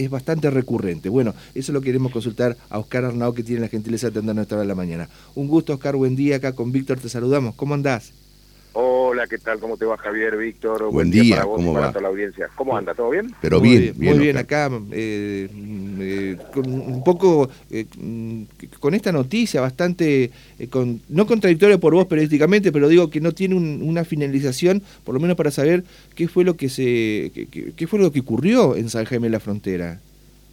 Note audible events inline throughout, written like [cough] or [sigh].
es bastante recurrente. Bueno, eso lo queremos consultar a Oscar Arnau, que tiene la gentileza de atendernos esta hora de la mañana. Un gusto, Oscar, buen día acá con Víctor, te saludamos. ¿Cómo andás? Hola, ¿qué tal? ¿Cómo te va Javier, Víctor? Buen, día, para vos ¿cómo y para va? toda la audiencia. ¿Cómo anda? ¿Todo bien? Pero muy bien, bien, muy bien Oscar. acá, eh, eh, con un poco eh, mm, con esta noticia bastante, eh, con, no contradictoria por vos periodísticamente, pero digo que no tiene un- una finalización, por lo menos para saber qué fue lo que se, qué, qué- qué fue lo que ocurrió en San Jaime de la Frontera.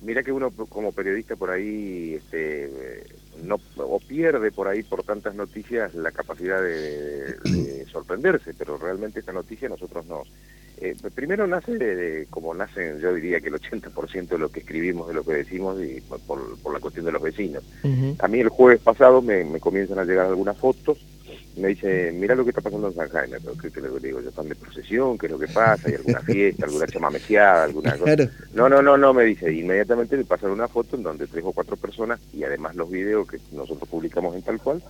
Mira que uno como periodista por ahí este, no o pierde por ahí por tantas noticias la capacidad de, de [clears throat] sorprenderse, pero realmente esta noticia nosotros nos... eh, primero nace de, de- como nacen, yo diría que el 80% de lo que escribimos, de lo que decimos, y por, la cuestión de los vecinos. A mí el jueves pasado me, me comienzan a llegar algunas fotos, me dice, mira lo que está pasando en San Jaime, pero ¿qué, qué le digo? ¿Yo están de procesión? ¿Qué es lo que pasa? ¿Hay alguna fiesta, alguna chamameseada, alguna cosa? Claro. No, no, no, no, me dice. Inmediatamente me pasaron una foto en donde tres o cuatro personas, y además los videos que nosotros publicamos en tal cual,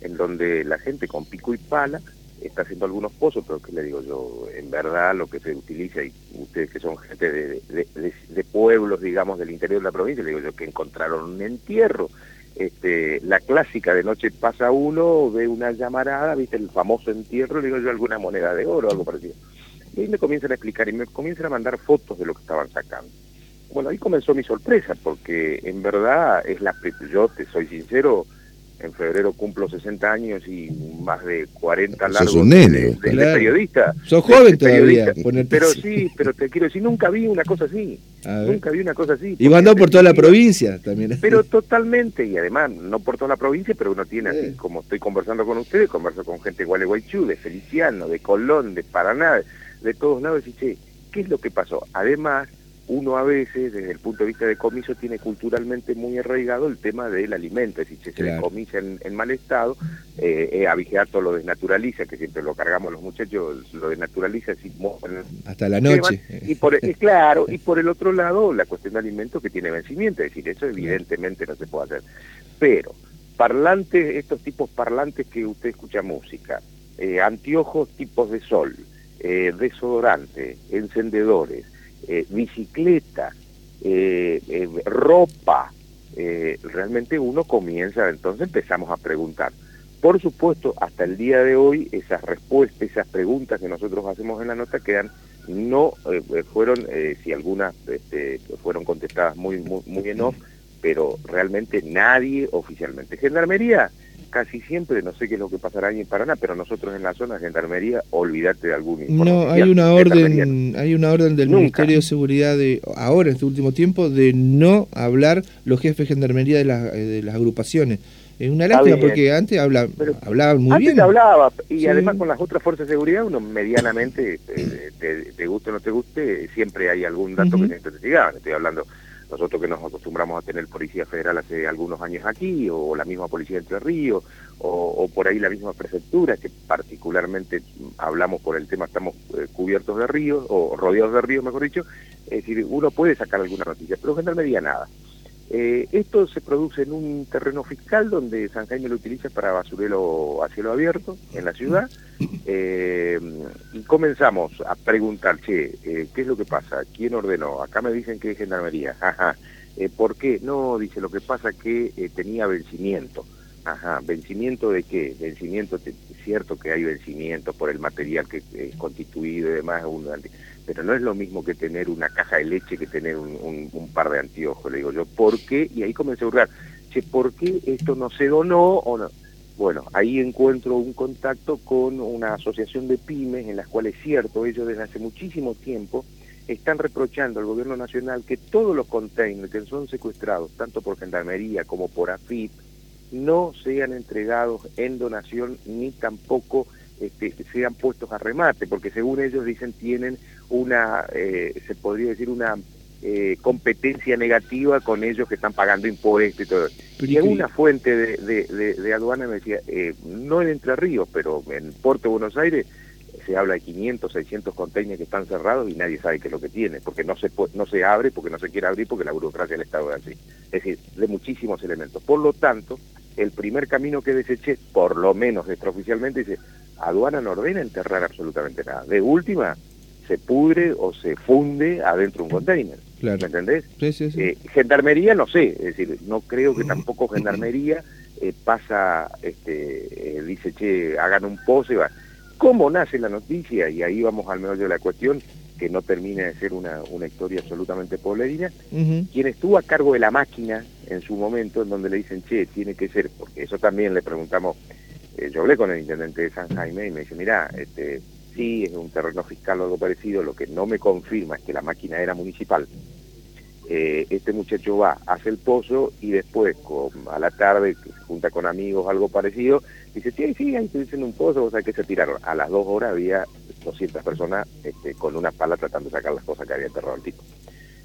en donde la gente con pico y pala está haciendo algunos pozos, pero que le digo yo, en verdad lo que se utiliza, y ustedes que son gente de, de- de- de pueblos, digamos, del interior de la provincia, le digo yo que encontraron un entierro. Este, la clásica de noche pasa uno, ve una llamarada, viste el famoso entierro, le digo yo alguna moneda de oro, algo parecido. Y ahí me comienzan a explicar y me comienzan a mandar fotos de lo que estaban sacando. Bueno, ahí comenzó mi sorpresa, porque en verdad es la yo te soy sincero, en febrero cumplo 60 años y más de 40 Sos largos un nene, de, de- periodista. Sos joven de todavía, periodista. Pero así. sí, pero te quiero decir, nunca vi una cosa así. Nunca vi una cosa así. Y en por toda la provincia también. pero totalmente, y además, no por toda la provincia, pero uno tiene, Sí. así como estoy conversando con ustedes, converso con gente de Gualeguaychú, de Feliciano, de Colón, de Paraná, de todos lados, y che, ¿qué es lo que pasó? Además, uno a veces, desde el punto de vista de comiso, tiene culturalmente muy arraigado el tema del alimento, es decir, che, se decomisa en, en mal estado, eh, eh, Abigeato lo desnaturaliza, que siempre lo cargamos los muchachos, lo desnaturaliza, así, Hasta la noche. y por, eh, [laughs] claro, y por el otro lado, la cuestión de alimentos que tiene vencimiento, es decir, eso evidentemente no se puede hacer. Pero, parlantes, estos tipos parlantes que usted escucha música, eh, anteojos tipos de sol, eh, desodorante, encendedores, eh, bicicleta, eh, eh, ropa, eh, realmente uno comienza, entonces empezamos a preguntar. Por supuesto, hasta el día de hoy, esas respuestas, esas preguntas que nosotros hacemos en la nota quedan no fueron, si algunas este, fueron contestadas muy, muy, muy en off, pero realmente nadie oficialmente. Gendarmería, casi siempre, no sé qué es lo que pasará ahí en Paraná, pero nosotros en la zona de Gendarmería, olvídate de algún informe No, hay una orden, hay una orden del Nunca. Ministerio de Seguridad de ahora en este último tiempo de no hablar los jefes de gendarmería de las, eh, de las agrupaciones. Es una lástima porque antes habla, Pero hablaban muy Antes bien. hablaba, y Sí. además con las otras fuerzas de seguridad, uno medianamente, eh, te, te guste o no te guste, siempre hay algún dato Ujú. que se investigaban. Estoy hablando, nosotros que nos acostumbramos a tener Policía Federal hace algunos años aquí, o la misma Policía de Entre Ríos, o, o por ahí la misma Prefectura, que particularmente hablamos por el tema, estamos eh, cubiertos de ríos, o rodeados de ríos, mejor dicho, es decir, uno puede sacar alguna noticia, pero Gendarmería nada. Eh, esto se produce en un terreno fiscal donde San Jaime lo utiliza para basurero a cielo abierto en la ciudad eh, y comenzamos a preguntar, che, eh, ¿qué es lo que pasa? ¿Quién ordenó? Acá me dicen que es gendarmería. Ajá. [laughs] ¿Por qué? No, dice, lo que pasa que eh, tenía vencimiento. Ajá, ¿vencimiento de qué? Vencimiento, es cierto que hay vencimiento por el material que es constituido y demás, pero no es lo mismo que tener una caja de leche que tener un, par de anteojos, le digo yo. ¿Por qué? Y ahí comencé a hurgar, che, ¿por qué esto no se donó o no? Bueno, ahí encuentro un contacto con una asociación de pymes en las cuales, cierto, ellos desde hace muchísimo tiempo están reprochando al gobierno nacional que todos los containers que son secuestrados, tanto por Gendarmería como por AFIP, no sean entregados en donación ni tampoco este, sean puestos a remate, porque según ellos dicen tienen una, eh, se podría decir una eh, competencia negativa con ellos que están pagando impuestos y todo. Pero Y y- una fuente de, de, de- de aduana me decía, eh, no en Entre Ríos, pero en Puerto Buenos Aires se habla de 500, 600 containers que están cerrados y nadie sabe qué es lo que tiene, porque no se no se abre, porque no se quiere abrir, porque la burocracia del Estado es así. Es decir, de muchísimos elementos. Por lo tanto, el primer camino que deseché, por lo menos extraoficialmente, dice, aduana no ordena enterrar absolutamente nada. De última, se pudre o se funde adentro de un container. ¿Me entendés? Eh, gendarmería no sé, es decir, no creo que tampoco [clears throat] Gendarmería eh, pasa, este, eh, dice, che, hagan un pose, va. ¿Cómo nace la noticia? Y ahí vamos al meollo de la cuestión, que no termina de ser una, una historia absolutamente poblerina. Quien estuvo a cargo de la máquina en su momento, en donde le dicen, che, tiene que ser, porque eso también le preguntamos, yo hablé con el intendente de San Jaime y me dice, mira, este, sí, es un terreno fiscal o algo parecido, lo que no me confirma es que la máquina era municipal. Eh, este muchacho va, hace el pozo y después a la tarde se junta con amigos, algo parecido, dice, sí, sí, ahí estoy haciendo un pozo, o sea que se tiraron. A las dos horas había 200 personas este, con una pala tratando de sacar las cosas que había enterrado el tipo.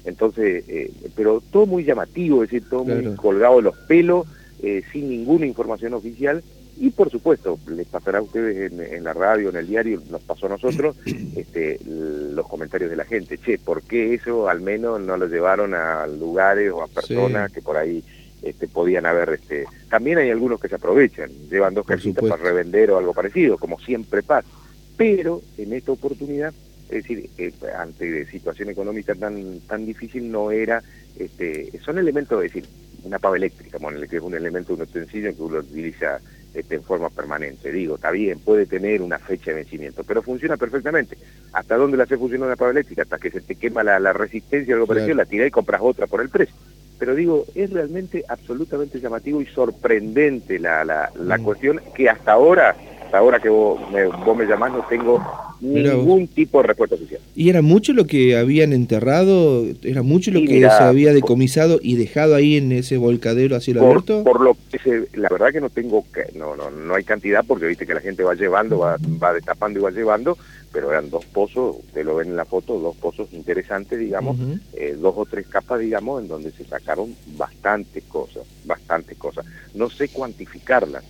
Entonces, eh, pero todo muy llamativo, es decir, todo muy colgado de los pelos, eh, sin ninguna información oficial, y por supuesto, les pasará a ustedes en, la radio, en el diario, nos pasó a nosotros, [coughs] este, los comentarios de la gente. Che, ¿por qué eso al menos no lo llevaron a lugares o a personas que por ahí este, podían haber... Este... También hay algunos que se aprovechan, llevan dos casitas para revender o algo parecido, como siempre pasa. Pero en esta oportunidad, es decir, eh, ante situación económica tan, tan difícil, no era... Este, son elementos, es decir, una pava eléctrica, que es un elemento, un utensilio que uno utiliza este, en forma permanente. Digo, está bien, puede tener una fecha de vencimiento, pero funciona perfectamente. ¿Hasta dónde la hace funcionar una pava eléctrica? Hasta que se te quema la, resistencia o algo parecido, la tirás y compras otra por el precio. Pero digo, es realmente absolutamente llamativo y sorprendente la, la, la mm. cuestión que hasta ahora, hasta ahora que vos me, vos me llamás, no tengo ningún tipo de respuesta oficial. ¿Y era mucho lo que habían enterrado? ¿Era mucho lo que se había decomisado y dejado ahí en ese volcadero así lo abierto? Por lo que la verdad que no tengo, no, no, no hay cantidad porque viste que la gente va llevando, va, va destapando y va llevando, pero eran dos pozos, usted lo ven en la foto, dos pozos interesantes, digamos, eh, dos o tres capas, digamos, en donde se sacaron bastantes cosas, bastantes cosas. No sé cuantificarlas,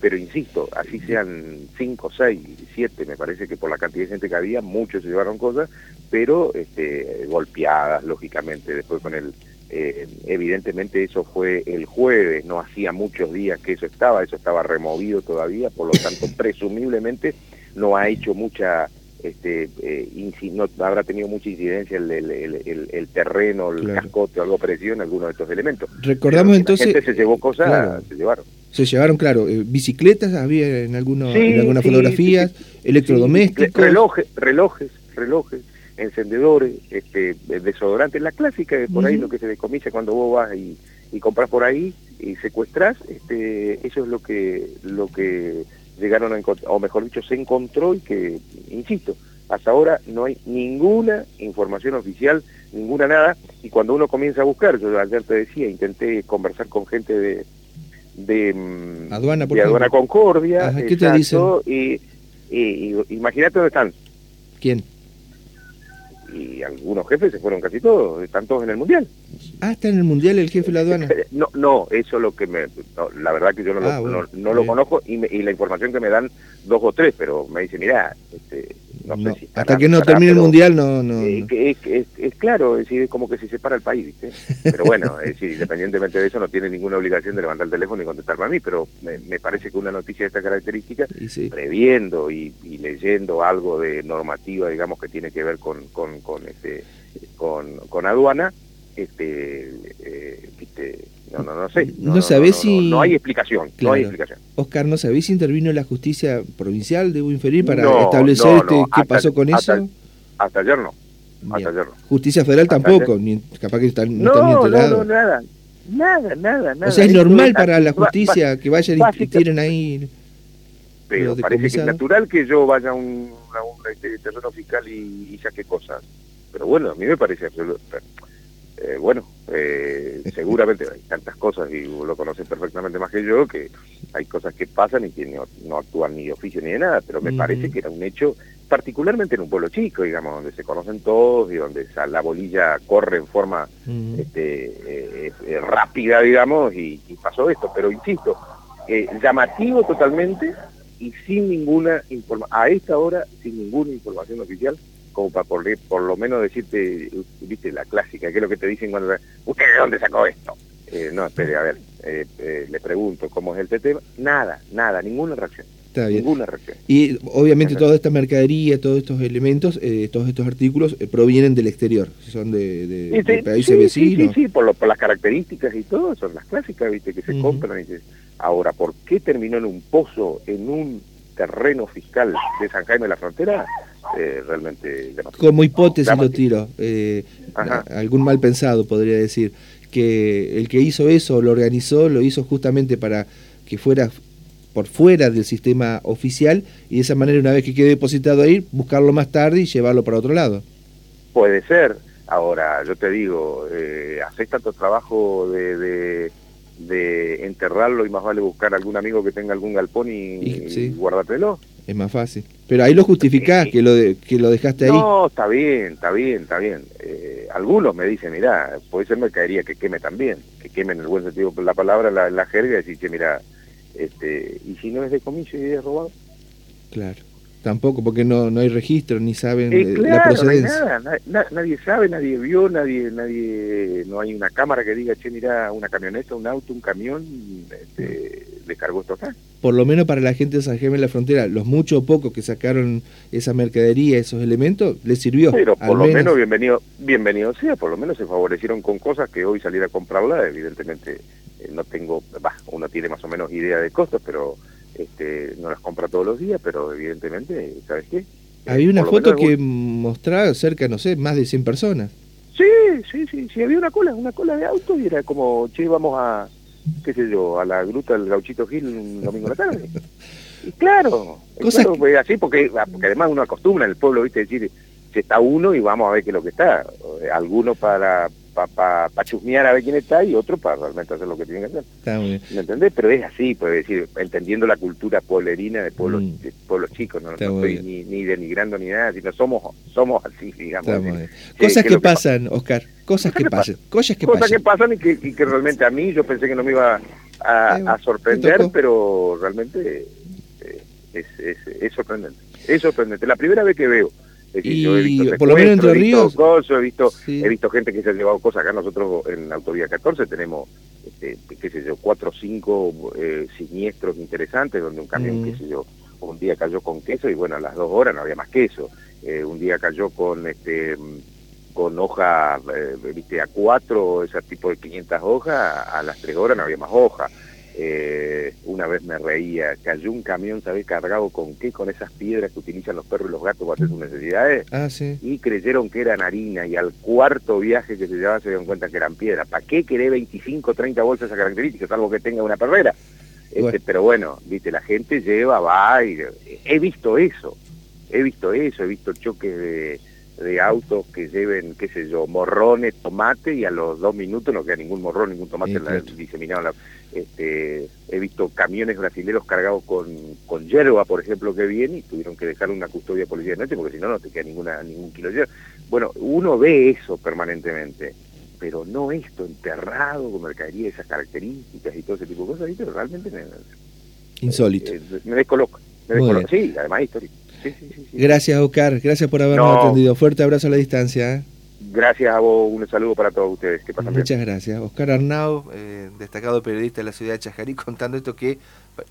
pero insisto, así sean cinco, seis, siete, me parece que por la cantidad de gente que había, muchos se llevaron cosas, pero este, golpeadas, lógicamente, después con el... Eh, evidentemente eso fue el jueves, no hacía muchos días que eso estaba, eso estaba removido todavía, por lo tanto, [laughs] presumiblemente no ha hecho mucha este, eh, no habrá tenido mucha incidencia el, el, terreno, el cascote o algo parecido en alguno de estos elementos. Recordamos entonces... La gente se llevó cosas, se llevaron. Se llevaron, claro, eh, bicicletas, había en, alguno, en algunas fotografías, electrodomésticos. relojes, relojes, relojes, encendedores, este, desodorantes, la clásica, por ahí lo que se decomisa cuando vos vas y, y compras por ahí y secuestras, este, eso es lo que, lo que llegaron a encontrar, o mejor dicho, se encontró y que, insisto, hasta ahora no hay ninguna información oficial, ninguna nada, y cuando uno comienza a buscar, yo ayer te decía, intenté conversar con gente de de mm, Aduana, de Aduana Concordia. ¿Qué te dicen? Y, imagínate dónde están. ¿Quién? Y algunos jefes se fueron casi todos, están todos en el Mundial. Ah, está en el Mundial el jefe de la aduana. No, no, eso es lo que me... la verdad que yo no, lo, ah, no, lo conozco y, y, la información que me dan dos o tres, pero me dice, mira, este, hasta que no termine el mundial no, no, es, es, claro es decir como que se separa el país ¿viste? pero bueno [laughs] es decir, independientemente de eso no tiene ninguna obligación de levantar el teléfono y contestarme a mí pero me, parece que una noticia de esta característica previendo y, leyendo algo de normativa digamos que tiene que ver con con, con este con, con aduana este, eh, no, no, no sé. No, sabés si... No, hay explicación, no hay explicación. Oscar, ¿no sabés si intervino la justicia provincial, debo inferir, para establecer este, qué pasó con eso? Hasta ayer no. Hasta ayer no. Justicia federal tampoco, ni, capaz que no, están ni enterados. No, nada. Nada, nada, nada. O sea, es normal para la justicia que vayan y tiren ahí... Pero parece que es natural que yo vaya a un, a un este, terreno fiscal y, y saque cosas. Pero bueno, a mí me parece absoluto eh, bueno, eh, [laughs] seguramente hay tantas cosas y lo conocen perfectamente más que yo, que hay cosas que pasan y que no, actúan ni de oficio ni de nada, pero me parece que era un hecho, particularmente en un pueblo chico, digamos, donde se conocen todos y donde la bolilla corre en forma este, eh, rápida, digamos, y, pasó esto. Pero insisto, llamativo totalmente y sin ninguna información, a esta hora sin ninguna información oficial como para por, por lo menos decirte, viste, la clásica, que es lo que te dicen cuando, ¿usted de dónde sacó esto? Eh, no, espere, a ver, eh, eh, le pregunto cómo es el tema, nada, nada, ninguna reacción. Está bien. Y obviamente toda esta mercadería, todos estos elementos, eh, todos estos artículos eh, provienen del exterior, son de, de, países vecinos. Sí, sí, por, por, las características y todo, son las clásicas, viste, que se compran. Y Ahora, ¿por qué terminó en un pozo, en un terreno fiscal de San Jaime de la Frontera? Eh, realmente... Como hipótesis lo tiro, algún mal pensado podría decir, que el que hizo eso, lo organizó, lo hizo justamente para que fuera por fuera del sistema oficial y de esa manera una vez que quede depositado ahí, buscarlo más tarde y llevarlo para otro lado. Puede ser. Ahora, yo te digo, eh, haces tanto trabajo de, de, enterrarlo y más vale buscar algún amigo que tenga algún galpón y, guárdatelo. Es más fácil. Pero ahí lo justificás, que, lo que lo dejaste ahí. No, está bien, está bien, está bien. Eh, algunos me dicen, mira, puede ser mercadería que queme también, que queme en el buen sentido de la palabra, la, la jerga, y decir, que mira, este, y si no es de comicio y es robado. Claro. Tampoco, porque no, no hay registro, ni saben eh, la procedencia. nada, nadie sabe, nadie vio, nadie, nadie, no hay una cámara que diga, che, mira, una camioneta, un auto, un camión, este, le cargó esto acá. Por lo menos para la gente de San Jaime en la frontera, los muchos o pocos que sacaron esa mercadería, esos elementos, les sirvió. Pero por lo menos, bienvenido, bienvenido sea, por lo menos se favorecieron con cosas que hoy salir a comprarla, evidentemente eh, no tengo, bah, uno tiene más o menos idea de costos, pero este, no las compra todos los días, pero evidentemente, ¿sabes qué? Había una foto que mostraba cerca, no sé, más de 100 personas. Sí, sí, sí, sí, había una cola, una cola de autos y era como, che, vamos a, qué sé yo, a la gruta del Gauchito Gil un domingo en la tarde. [laughs] y claro, claro pues, así porque, ah, porque además uno acostumbra en el pueblo, viste, decir, si está uno y vamos a ver qué es lo que está. Alguno para para pa, chusmear a ver quién está y otro para realmente hacer lo que tienen que hacer. Está muy bien. ¿Me entendés? Pero es así, puede decir, entendiendo la cultura pueblerina de pueblos, mm. de pueblos chicos, no, estoy ni, ni, denigrando ni nada, sino somos somos así, digamos. Cosas que, pasan, Oscar, cosas, que, pasan. Cosas que cosas que pasan y que, y que realmente a mí yo pensé que no me iba a, a sorprender, pero realmente eh, es, es, es sorprendente. Es sorprendente. La primera vez que veo y yo he visto por lo menos entre ríos he visto he visto gente que se ha llevado cosas. Acá nosotros en la autovía 14 tenemos este, qué sé yo cuatro o cinco eh, siniestros interesantes donde un camión qué mm. sé yo un día cayó con queso y bueno a las dos horas no había más queso. Eh, un día cayó con este con hoja eh, viste a cuatro ese tipo de 500 hojas a las tres horas no había más hoja eh, una vez me reía, cayó un camión, ¿sabés? Cargado con qué? Con esas piedras que utilizan los perros y los gatos para hacer sus necesidades. Ah, sí. Y creyeron que eran harina y al cuarto viaje que se llevaba se dieron cuenta que eran piedras. ¿Para qué querés 25, 30 bolsas esas características, algo que tenga una perrera? Este, pero bueno, viste, la gente lleva, va y... He visto eso, he visto eso, he visto choques de de autos que lleven, qué sé yo, morrones, tomate y a los dos minutos no queda ningún morrón, ningún tomate diseminado. La, este, he visto camiones brasileños cargados con, con hierba, por ejemplo, que vienen y tuvieron que dejar una custodia policial de noche porque si no, no te queda ninguna, ningún kilo de hierba. Bueno, uno ve eso permanentemente, pero no esto enterrado con mercadería de esas características y todo ese tipo de cosas, pero realmente me, Insólito. Eh, me descoloca. Me descoloca. Sí, además histórico. Gracias, Oscar. Gracias por habernos atendido. Fuerte abrazo a la distancia. ¿eh? Gracias a vos. Un saludo para todos ustedes. Que Muchas gracias. Oscar Arnau, eh, destacado periodista de la ciudad de Chajarí, contando esto que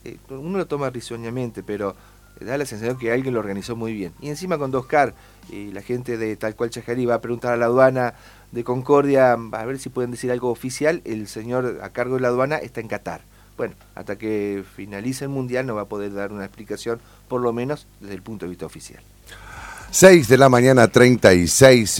eh, uno lo toma risueñamente, pero da la sensación que alguien lo organizó muy bien. Y encima con Oscar, y la gente de tal cual Chajarí va a preguntar a la aduana de Concordia a ver si pueden decir algo oficial. El señor a cargo de la aduana está en Qatar. Bueno, hasta que finalice el Mundial no va a poder dar una explicación, por lo menos desde el punto de vista oficial. 6 de la mañana, 36